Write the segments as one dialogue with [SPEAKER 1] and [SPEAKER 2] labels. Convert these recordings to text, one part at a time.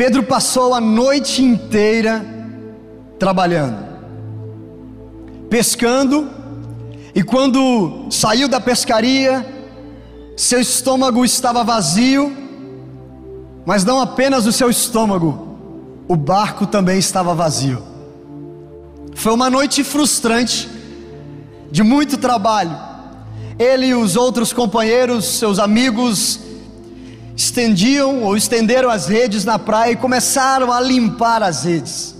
[SPEAKER 1] Pedro passou a noite inteira trabalhando, pescando, e quando saiu da pescaria, seu estômago estava vazio, mas não apenas o seu estômago, o barco também estava vazio. Foi uma noite frustrante, de muito trabalho. Ele e os outros companheiros, seus amigos, estendiam ou estenderam as redes na praia e começaram a limpar as redes.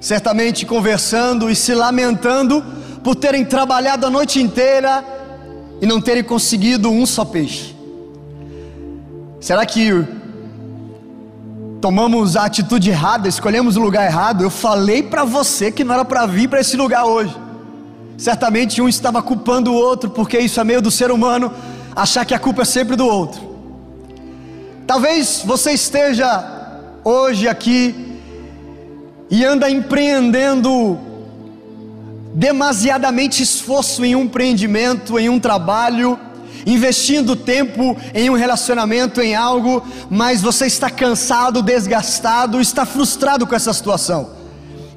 [SPEAKER 1] Certamente conversando e se lamentando por terem trabalhado a noite inteira e não terem conseguido um só peixe. Será que tomamos a atitude errada, escolhemos o lugar errado? Eu falei para você que não era para vir para esse lugar hoje. Certamente um estava culpando o outro, porque isso é meio do ser humano achar que a culpa é sempre do outro. Talvez você esteja hoje aqui e anda empreendendo demasiadamente esforço em um empreendimento, em um trabalho, investindo tempo em um relacionamento, em algo, mas você está cansado, desgastado, está frustrado com essa situação.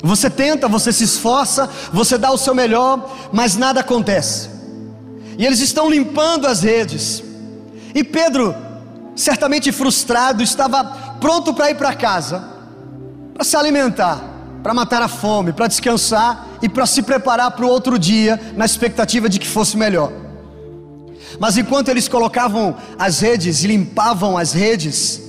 [SPEAKER 1] Você tenta, você se esforça, você dá o seu melhor, mas nada acontece. E eles estão limpando as redes. E Pedro certamente frustrado, estava pronto para ir para casa, para se alimentar, para matar a fome, para descansar e para se preparar para o outro dia, na expectativa de que fosse melhor. Mas enquanto eles colocavam as redes e limpavam as redes,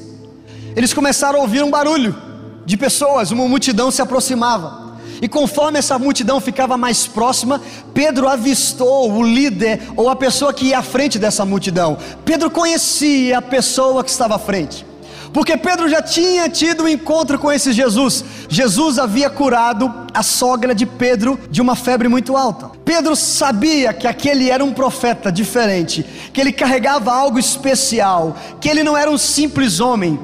[SPEAKER 1] eles começaram a ouvir um barulho de pessoas, uma multidão se aproximava. E conforme essa multidão ficava mais próxima, Pedro avistou o líder ou a pessoa que ia à frente dessa multidão. Pedro conhecia a pessoa que estava à frente. Porque Pedro já tinha tido um encontro com esse Jesus. Jesus havia curado a sogra de Pedro de uma febre muito alta. Pedro sabia que aquele era um profeta diferente, que ele carregava algo especial, que ele não era um simples homem.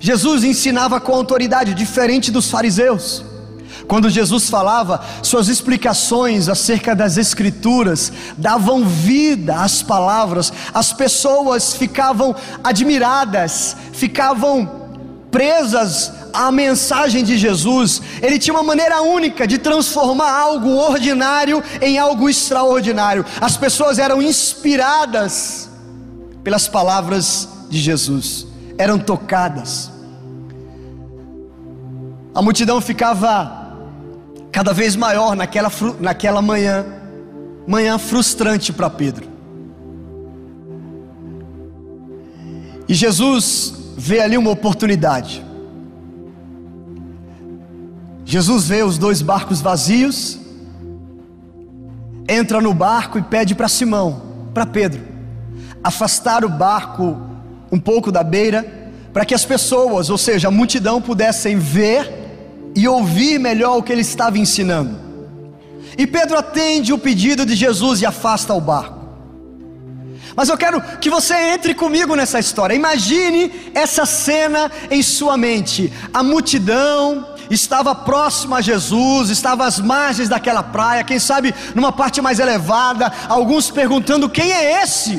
[SPEAKER 1] Jesus ensinava com autoridade, diferente dos fariseus. Quando Jesus falava, suas explicações acerca das Escrituras davam vida às palavras, as pessoas ficavam admiradas, ficavam presas à mensagem de Jesus. Ele tinha uma maneira única de transformar algo ordinário em algo extraordinário. As pessoas eram inspiradas pelas palavras de Jesus, eram tocadas. A multidão ficava cada vez maior naquela, naquela manhã, manhã frustrante para Pedro. E Jesus vê ali uma oportunidade. Jesus vê os dois barcos vazios, entra no barco e pede para Simão, para Pedro, afastar o barco um pouco da beira, para que as pessoas, ou seja, a multidão, pudessem ver e ouvir melhor o que ele estava ensinando. E Pedro atende o pedido de Jesus e afasta o barco. Mas eu quero que você entre comigo nessa história. Imagine essa cena em sua mente. A multidão estava próxima a Jesus, estava às margens daquela praia, quem sabe numa parte mais elevada, alguns perguntando: quem é esse?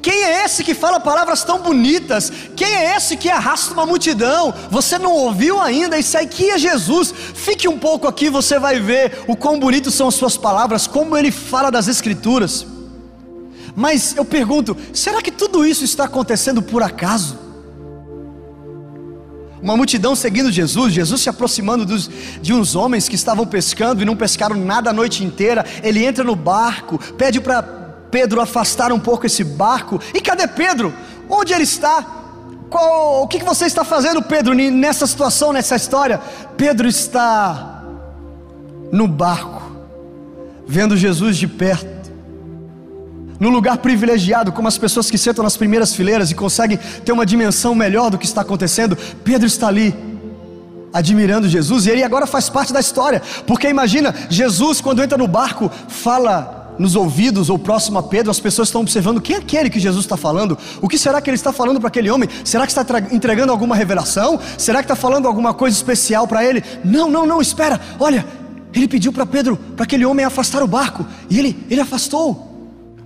[SPEAKER 1] Quem é esse que fala palavras tão bonitas? Quem é esse que arrasta uma multidão? Você não ouviu ainda? Isso aqui é Jesus. Fique um pouco aqui, você vai ver o quão bonitos são as suas palavras, como ele fala das Escrituras. Mas eu pergunto: será que tudo isso está acontecendo por acaso? Uma multidão seguindo Jesus, Jesus se aproximando dos, de uns homens que estavam pescando e não pescaram nada a noite inteira. Ele entra no barco, pede para Pedro afastar um pouco esse barco. E cadê Pedro? Onde ele está? Qual, o que você está fazendo, Pedro, nessa situação, nessa história? Pedro está no barco, vendo Jesus de perto, no lugar privilegiado, como as pessoas que sentam nas primeiras fileiras e conseguem ter uma dimensão melhor do que está acontecendo. Pedro está ali, admirando Jesus, e ele agora faz parte da história, porque imagina, Jesus, quando entra no barco, fala nos ouvidos ou próximo a Pedro, as pessoas estão observando quem é aquele que Jesus está falando. O que será que ele está falando para aquele homem? Será que está entregando alguma revelação? Será que está falando alguma coisa especial para ele? Não, não, não, espera. Olha, ele pediu para Pedro, para aquele homem afastar o barco, e ele, ele afastou.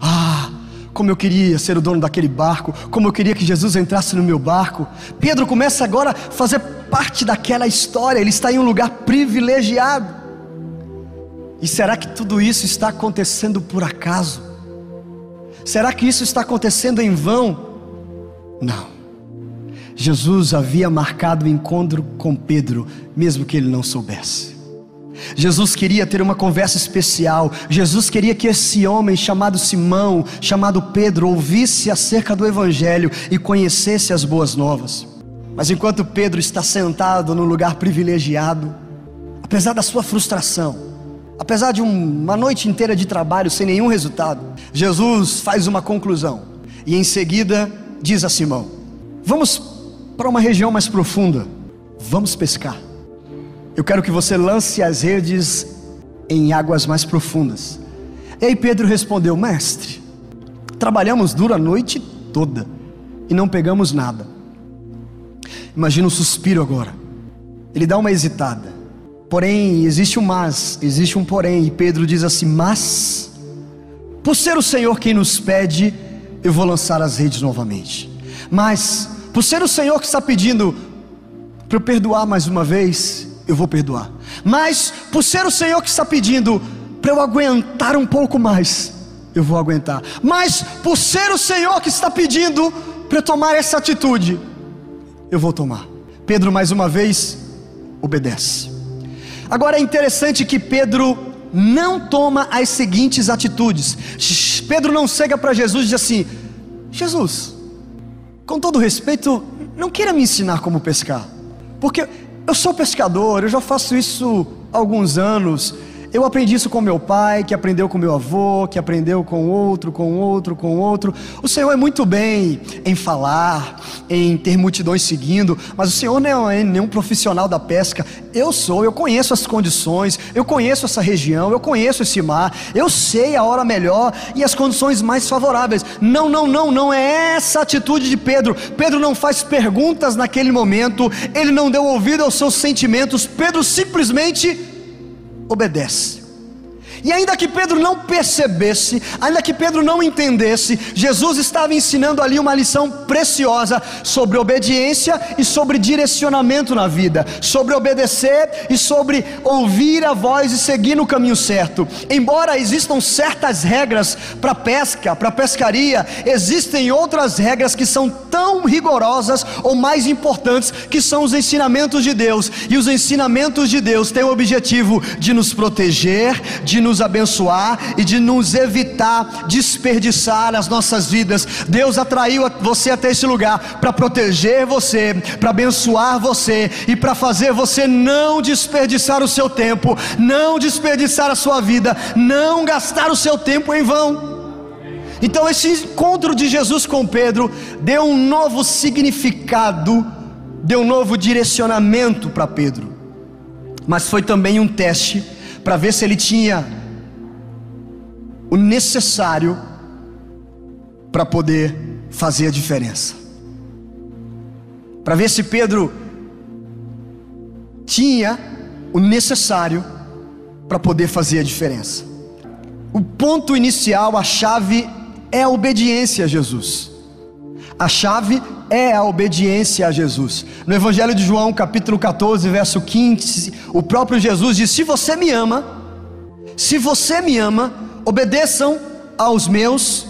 [SPEAKER 1] Ah, como eu queria ser o dono daquele barco, como eu queria que Jesus entrasse no meu barco. Pedro começa agora a fazer parte daquela história, ele está em um lugar privilegiado. E será que tudo isso está acontecendo por acaso? Será que isso está acontecendo em vão? Não. Jesus havia marcado o encontro com Pedro, mesmo que ele não soubesse. Jesus queria ter uma conversa especial. Jesus queria que esse homem chamado Simão, chamado Pedro, ouvisse acerca do Evangelho e conhecesse as boas novas. Mas enquanto Pedro está sentado num lugar privilegiado, apesar da sua frustração, Apesar de uma noite inteira de trabalho sem nenhum resultado, Jesus faz uma conclusão e em seguida diz a Simão: Vamos para uma região mais profunda, vamos pescar. Eu quero que você lance as redes em águas mais profundas. E aí Pedro respondeu: Mestre, trabalhamos duro a noite toda e não pegamos nada. Imagina o um suspiro agora. Ele dá uma hesitada. Porém, existe um mas, existe um porém, e Pedro diz assim: Mas, por ser o Senhor quem nos pede, eu vou lançar as redes novamente. Mas, por ser o Senhor que está pedindo para eu perdoar mais uma vez, eu vou perdoar. Mas, por ser o Senhor que está pedindo para eu aguentar um pouco mais, eu vou aguentar. Mas, por ser o Senhor que está pedindo para eu tomar essa atitude, eu vou tomar. Pedro, mais uma vez, obedece. Agora é interessante que Pedro não toma as seguintes atitudes. Pedro não chega para Jesus e diz assim: Jesus, com todo respeito, não queira me ensinar como pescar, porque eu sou pescador, eu já faço isso há alguns anos. Eu aprendi isso com meu pai, que aprendeu com meu avô, que aprendeu com outro, com outro, com outro. O Senhor é muito bem em falar, em ter multidões seguindo, mas o Senhor não é nenhum profissional da pesca. Eu sou, eu conheço as condições, eu conheço essa região, eu conheço esse mar, eu sei a hora melhor e as condições mais favoráveis. Não, não, não, não é essa atitude de Pedro. Pedro não faz perguntas naquele momento, ele não deu ouvido aos seus sentimentos, Pedro simplesmente obedece. E ainda que Pedro não percebesse, ainda que Pedro não entendesse, Jesus estava ensinando ali uma lição preciosa sobre obediência e sobre direcionamento na vida, sobre obedecer e sobre ouvir a voz e seguir no caminho certo. Embora existam certas regras para pesca, para pescaria, existem outras regras que são tão rigorosas ou mais importantes, que são os ensinamentos de Deus. E os ensinamentos de Deus têm o objetivo de nos proteger, de nos nos abençoar e de nos evitar desperdiçar as nossas vidas. Deus atraiu você até esse lugar para proteger você, para abençoar você e para fazer você não desperdiçar o seu tempo, não desperdiçar a sua vida, não gastar o seu tempo em vão. Então, esse encontro de Jesus com Pedro deu um novo significado, deu um novo direcionamento para Pedro, mas foi também um teste para ver se ele tinha o necessário para poder fazer a diferença. Para ver se Pedro tinha o necessário para poder fazer a diferença. O ponto inicial, a chave é a obediência a Jesus. A chave é a obediência a Jesus. No Evangelho de João, capítulo 14, verso 15, o próprio Jesus diz: Se você me ama, se você me ama, obedeçam aos meus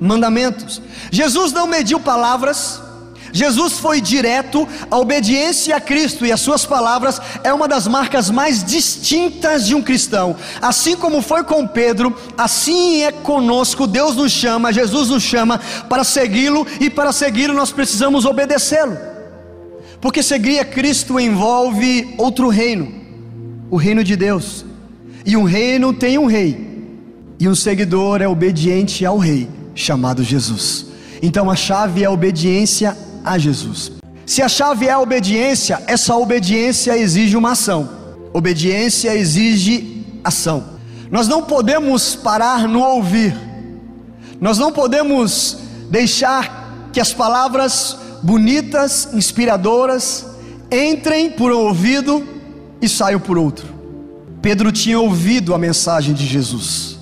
[SPEAKER 1] mandamentos. Jesus não mediu palavras, Jesus foi direto, a obediência a Cristo e as suas palavras é uma das marcas mais distintas de um cristão. Assim como foi com Pedro, assim é conosco. Deus nos chama, Jesus nos chama para segui-lo e para segui-lo nós precisamos obedecê-lo. Porque seguir a Cristo envolve outro reino, o reino de Deus. E um reino tem um rei e um seguidor é obediente ao rei, chamado Jesus. Então a chave é a obediência a Jesus. Se a chave é a obediência, essa obediência exige uma ação. Obediência exige ação. Nós não podemos parar no ouvir. Nós não podemos deixar que as palavras bonitas, inspiradoras, entrem por um ouvido e saiam por outro. Pedro tinha ouvido a mensagem de Jesus.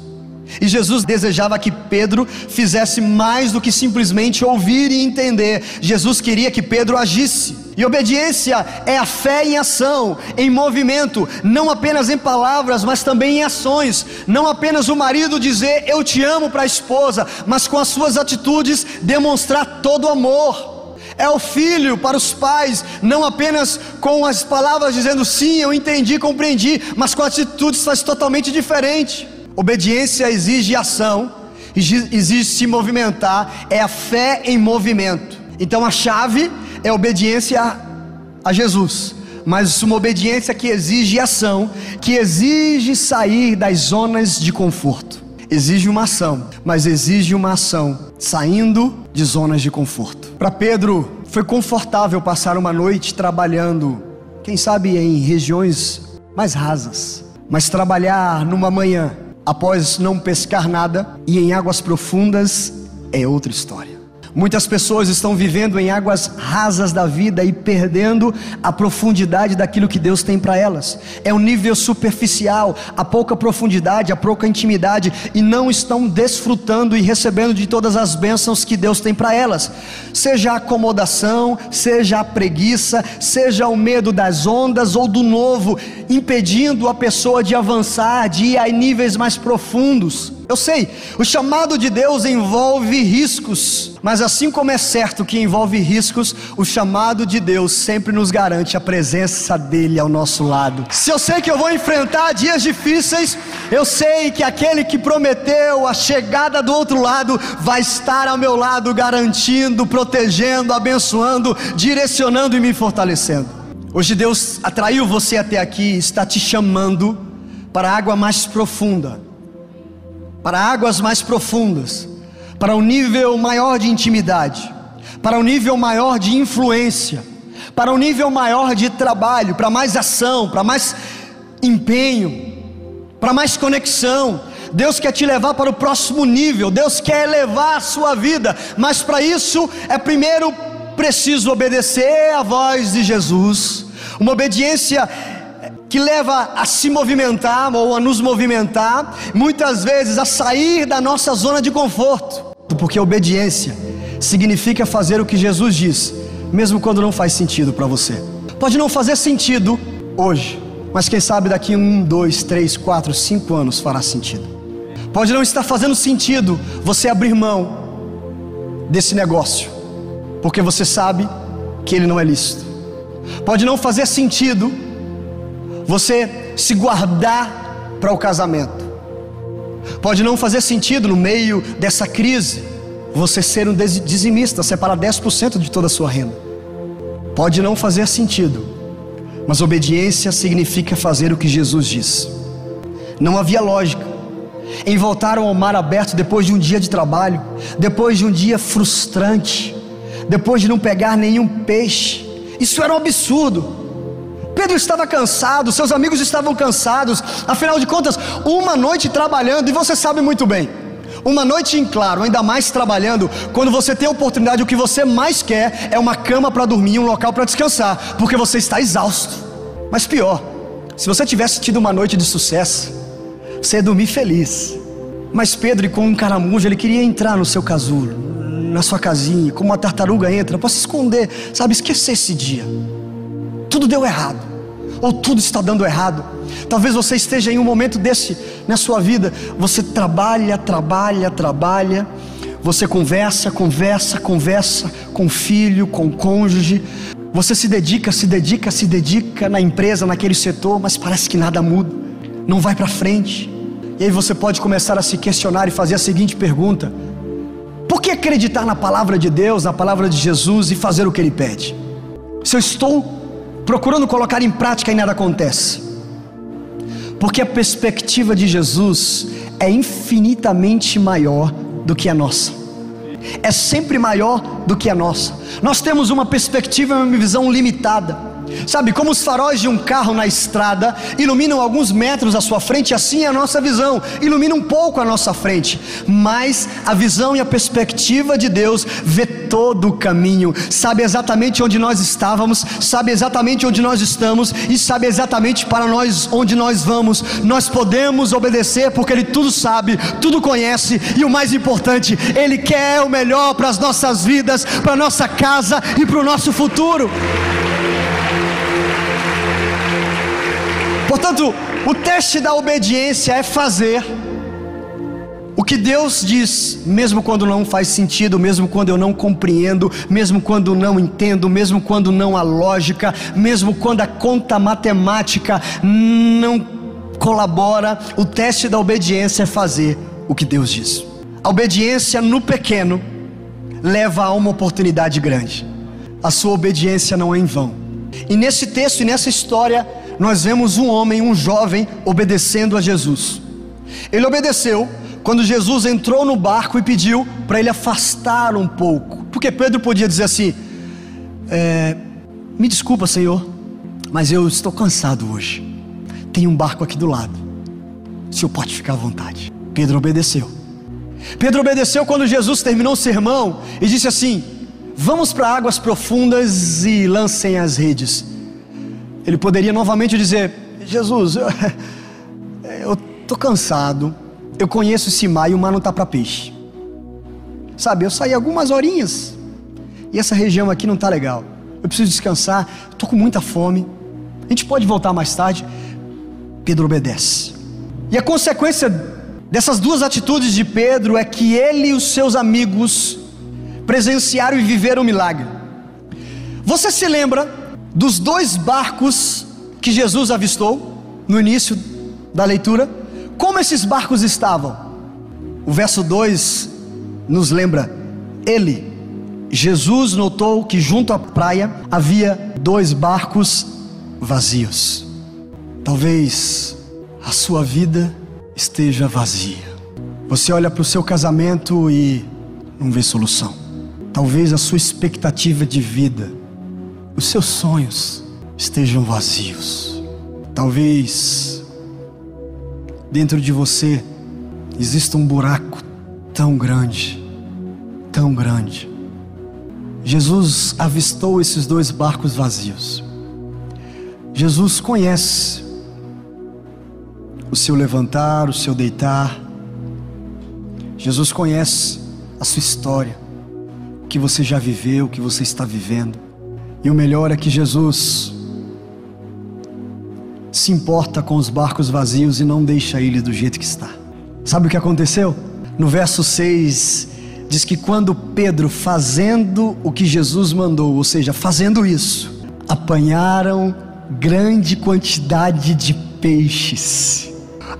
[SPEAKER 1] E Jesus desejava que Pedro fizesse mais do que simplesmente ouvir e entender. Jesus queria que Pedro agisse. E obediência é a fé em ação, em movimento, não apenas em palavras, mas também em ações. Não apenas o marido dizer eu te amo para a esposa, mas com as suas atitudes demonstrar todo o amor. É o filho para os pais, não apenas com as palavras dizendo sim, eu entendi, compreendi, mas com atitudes faz totalmente diferente. Obediência exige ação, exige se movimentar, é a fé em movimento. Então a chave é obediência a Jesus, mas uma obediência que exige ação, que exige sair das zonas de conforto. Exige uma ação, mas exige uma ação saindo de zonas de conforto. Para Pedro, foi confortável passar uma noite trabalhando, quem sabe em regiões mais rasas, mas trabalhar numa manhã após não pescar nada e em águas profundas é outra história. Muitas pessoas estão vivendo em águas rasas da vida e perdendo a profundidade daquilo que Deus tem para elas. É um nível superficial, a pouca profundidade, a pouca intimidade e não estão desfrutando e recebendo de todas as bênçãos que Deus tem para elas. Seja a acomodação, seja a preguiça, seja o medo das ondas ou do novo, impedindo a pessoa de avançar, de ir a níveis mais profundos. Eu sei, o chamado de Deus envolve riscos, mas assim como é certo que envolve riscos, o chamado de Deus sempre nos garante a presença dEle ao nosso lado. Se eu sei que eu vou enfrentar dias difíceis, eu sei que aquele que prometeu a chegada do outro lado vai estar ao meu lado, garantindo, protegendo, abençoando, direcionando e me fortalecendo. Hoje Deus atraiu você até aqui, está te chamando para a água mais profunda para águas mais profundas, para um nível maior de intimidade, para um nível maior de influência, para um nível maior de trabalho, para mais ação, para mais empenho, para mais conexão. Deus quer te levar para o próximo nível, Deus quer elevar a sua vida, mas para isso é primeiro preciso obedecer à voz de Jesus, uma obediência que leva a se movimentar ou a nos movimentar, muitas vezes a sair da nossa zona de conforto, porque obediência significa fazer o que Jesus diz, mesmo quando não faz sentido para você. Pode não fazer sentido hoje, mas quem sabe daqui um, dois, três, quatro, cinco anos fará sentido. Pode não estar fazendo sentido você abrir mão desse negócio, porque você sabe que ele não é lícito. Pode não fazer sentido você se guardar para o casamento. Pode não fazer sentido no meio dessa crise você ser um dizimista, separar 10% de toda a sua renda. Pode não fazer sentido, mas obediência significa fazer o que Jesus diz. Não havia lógica em voltar ao mar aberto depois de um dia de trabalho, depois de um dia frustrante, depois de não pegar nenhum peixe. Isso era um absurdo. Pedro estava cansado, seus amigos estavam cansados, afinal de contas, uma noite trabalhando, e você sabe muito bem, uma noite em claro, ainda mais trabalhando, quando você tem a oportunidade, o que você mais quer é uma cama para dormir, um local para descansar, porque você está exausto. Mas pior, se você tivesse tido uma noite de sucesso, você ia dormir feliz. Mas Pedro, com um caramujo, ele queria entrar no seu casulo, na sua casinha, como uma tartaruga entra, para se esconder, sabe, esquecer esse dia tudo deu errado, ou tudo está dando errado. Talvez você esteja em um momento desse na sua vida. Você trabalha, trabalha, trabalha. Você conversa, conversa, conversa com filho, com cônjuge. Você se dedica, se dedica, se dedica na empresa, naquele setor, mas parece que nada muda, não vai para frente. E aí você pode começar a se questionar e fazer a seguinte pergunta: Por que acreditar na palavra de Deus, na palavra de Jesus e fazer o que Ele pede? Se eu estou procurando colocar em prática e nada acontece. Porque a perspectiva de Jesus é infinitamente maior do que a nossa. É sempre maior do que a nossa. Nós temos uma perspectiva e uma visão limitada. Sabe, como os faróis de um carro na estrada iluminam alguns metros à sua frente, assim é a nossa visão, ilumina um pouco a nossa frente, mas a visão e a perspectiva de Deus vê todo o caminho, sabe exatamente onde nós estávamos, sabe exatamente onde nós estamos e sabe exatamente para nós onde nós vamos. Nós podemos obedecer porque Ele tudo sabe, tudo conhece e o mais importante, Ele quer o melhor para as nossas vidas, para nossa casa e para o nosso futuro. Portanto, o teste da obediência é fazer o que Deus diz, mesmo quando não faz sentido, mesmo quando eu não compreendo, mesmo quando não entendo, mesmo quando não há lógica, mesmo quando a conta matemática não colabora, o teste da obediência é fazer o que Deus diz. A obediência no pequeno leva a uma oportunidade grande. A sua obediência não é em vão. E nesse texto e nessa história, nós vemos um homem, um jovem, obedecendo a Jesus. Ele obedeceu quando Jesus entrou no barco e pediu para ele afastar um pouco, porque Pedro podia dizer assim: é, Me desculpa, Senhor, mas eu estou cansado hoje. Tem um barco aqui do lado. O senhor pode ficar à vontade. Pedro obedeceu. Pedro obedeceu quando Jesus terminou o sermão e disse assim: Vamos para águas profundas e lancem as redes. Ele poderia novamente dizer: Jesus, eu estou cansado, eu conheço esse mar e o mar não está para peixe. Sabe, eu saí algumas horinhas e essa região aqui não está legal. Eu preciso descansar, estou com muita fome. A gente pode voltar mais tarde. Pedro obedece. E a consequência dessas duas atitudes de Pedro é que ele e os seus amigos presenciaram e viveram um milagre. Você se lembra dos dois barcos que Jesus avistou no início da leitura, como esses barcos estavam? O verso 2 nos lembra: ele, Jesus, notou que junto à praia havia dois barcos vazios. Talvez a sua vida esteja vazia. Você olha para o seu casamento e não vê solução. Talvez a sua expectativa de vida os seus sonhos estejam vazios. Talvez dentro de você exista um buraco tão grande, tão grande. Jesus avistou esses dois barcos vazios. Jesus conhece o seu levantar, o seu deitar. Jesus conhece a sua história, o que você já viveu, o que você está vivendo. E o melhor é que Jesus se importa com os barcos vazios e não deixa ele do jeito que está. Sabe o que aconteceu? No verso 6 diz que quando Pedro, fazendo o que Jesus mandou, ou seja, fazendo isso, apanharam grande quantidade de peixes.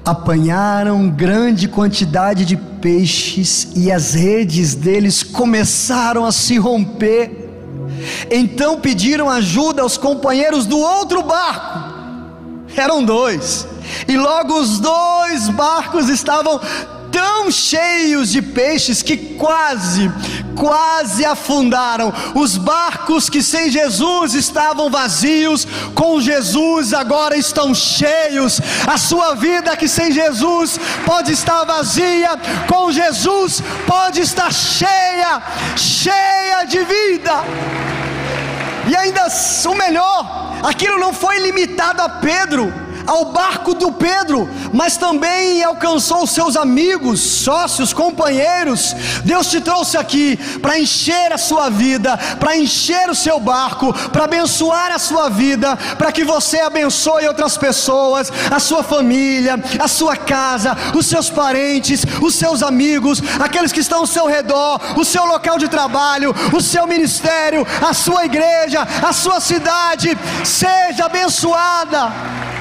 [SPEAKER 1] Apanharam grande quantidade de peixes e as redes deles começaram a se romper então pediram ajuda aos companheiros do outro barco. Eram dois. E logo os dois barcos estavam tão cheios de peixes que quase, quase afundaram. Os barcos que sem Jesus estavam vazios, com Jesus agora estão cheios. A sua vida que sem Jesus pode estar vazia, com Jesus pode estar cheia, cheia de vida. E ainda o melhor, aquilo não foi limitado a Pedro ao barco do Pedro, mas também alcançou seus amigos, sócios, companheiros. Deus te trouxe aqui para encher a sua vida, para encher o seu barco, para abençoar a sua vida, para que você abençoe outras pessoas, a sua família, a sua casa, os seus parentes, os seus amigos, aqueles que estão ao seu redor, o seu local de trabalho, o seu ministério, a sua igreja, a sua cidade, seja abençoada.